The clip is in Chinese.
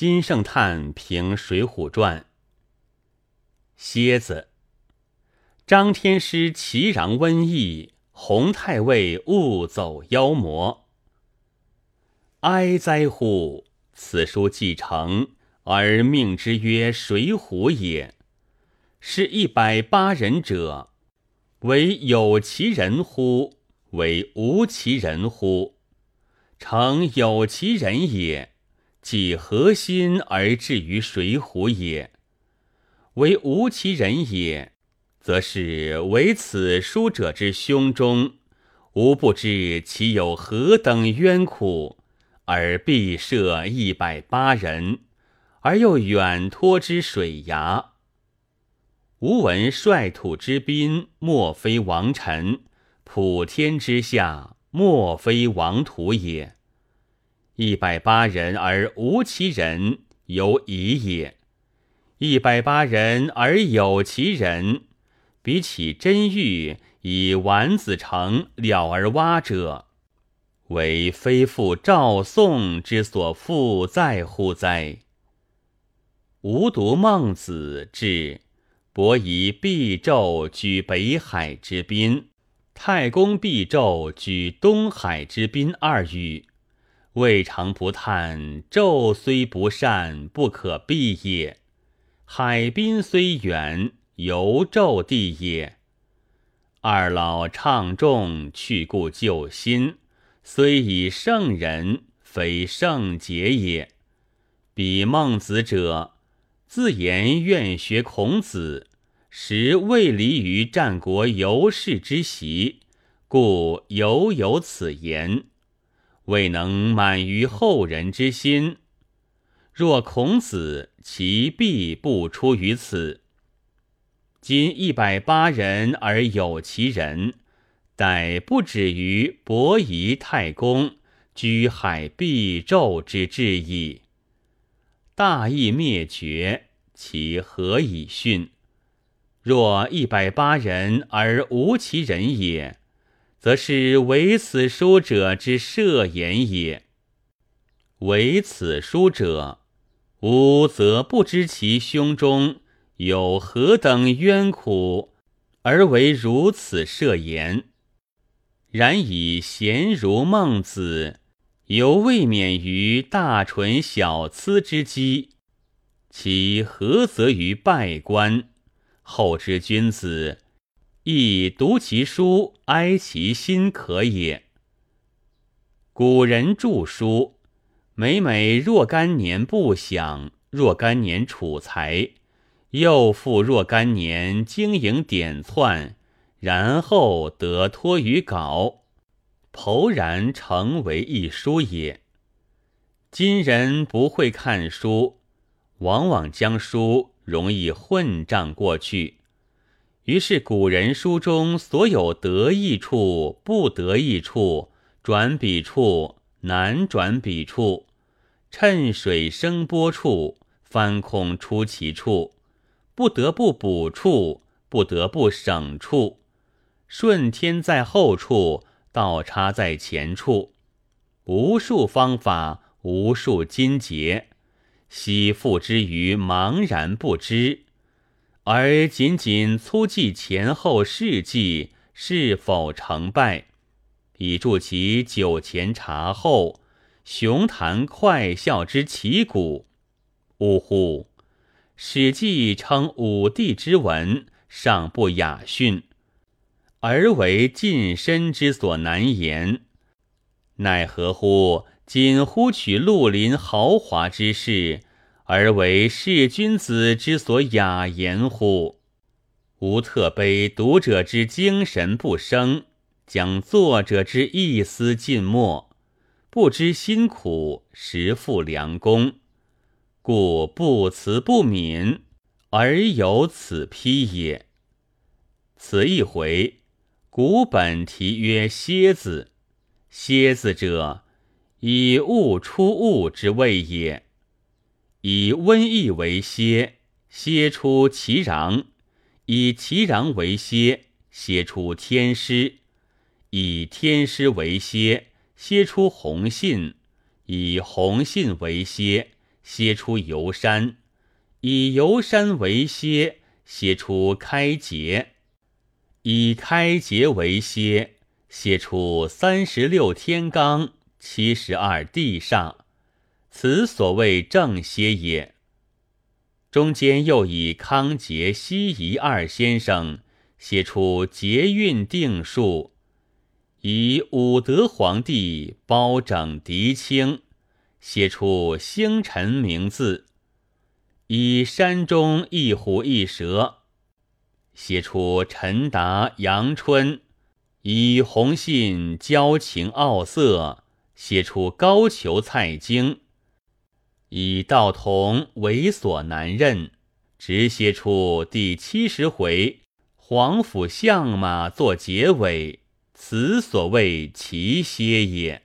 金圣叹评《水浒传》：蝎子，张天师奇禳瘟疫，洪太尉误走妖魔。哀哉乎！此书既成，而命之曰《水浒》也。是一百八人者，为有其人乎？为无其人乎？诚有其人也。即何心而至于水浒也？为无其人也，则是为此书者之胸中，吾不知其有何等冤苦，而必设一百八人，而又远托之水崖。吾闻率土之滨，莫非王臣；普天之下，莫非王土也。一百八人而无其人，犹疑也；一百八人而有其人，比起真玉以丸子成了而挖者，为非复赵宋之所复在乎哉？吾读孟子至，伯夷必纣居北海之滨，太公必纣居东海之滨二语。未尝不叹纣虽不善，不可避也；海滨虽远，犹纣地也。二老唱众，去故旧新，虽以圣人，非圣洁也。彼孟子者，自言愿学孔子，实未离于战国游士之习，故犹有此言。未能满于后人之心。若孔子，其必不出于此。今一百八人而有其人，殆不止于伯夷、太公居海必纣之志矣。大义灭绝，其何以训？若一百八人而无其人也。则是为此书者之设言也。为此书者，吾则不知其胸中有何等冤苦，而为如此设言。然以贤如孟子，犹未免于大蠢小疵之讥，其何则于拜官？后之君子。亦读其书，哀其心可也。古人著书，每每若干年不享，若干年储财，又复若干年经营点窜，然后得托于稿，剖然成为一书也。今人不会看书，往往将书容易混账过去。于是古人书中所有得意处、不得意处、转笔处、难转笔处、趁水生波处、翻空出奇处、不得不补处、不得不省处、顺天在后处、倒插在前处，无数方法，无数金节，悉付之于茫然不知。而仅仅粗记前后事迹是否成败，以助其酒前茶后雄谈快笑之旗鼓。呜呼！《史记》称武帝之文尚不雅逊，而为近身之所难言，奈何乎？仅忽取绿林豪华之事。而为士君子之所雅言乎？吾特悲读者之精神不生，将作者之一思尽没，不知辛苦，实负良功，故不辞不敏，而有此批也。此一回，古本题曰“蝎子”，蝎子者，以物出物之谓也。以瘟疫为蝎，蝎出其壤；以其壤为蝎，蝎出天师；以天师为蝎，蝎出红信；以红信为蝎，歇出游山；以游山为歇，歇出开劫；以开劫为歇，歇出三十六天罡，七十二地上。此所谓正歇也。中间又以康节、西夷二先生写出节运定数。以武德皇帝包拯狄青写出星辰名字，以山中一虎一蛇写出陈达阳春，以红信交情傲色写出高俅蔡京，以道同猥琐难认，直歇出第七十回皇甫相马作结尾。此所谓奇歇也。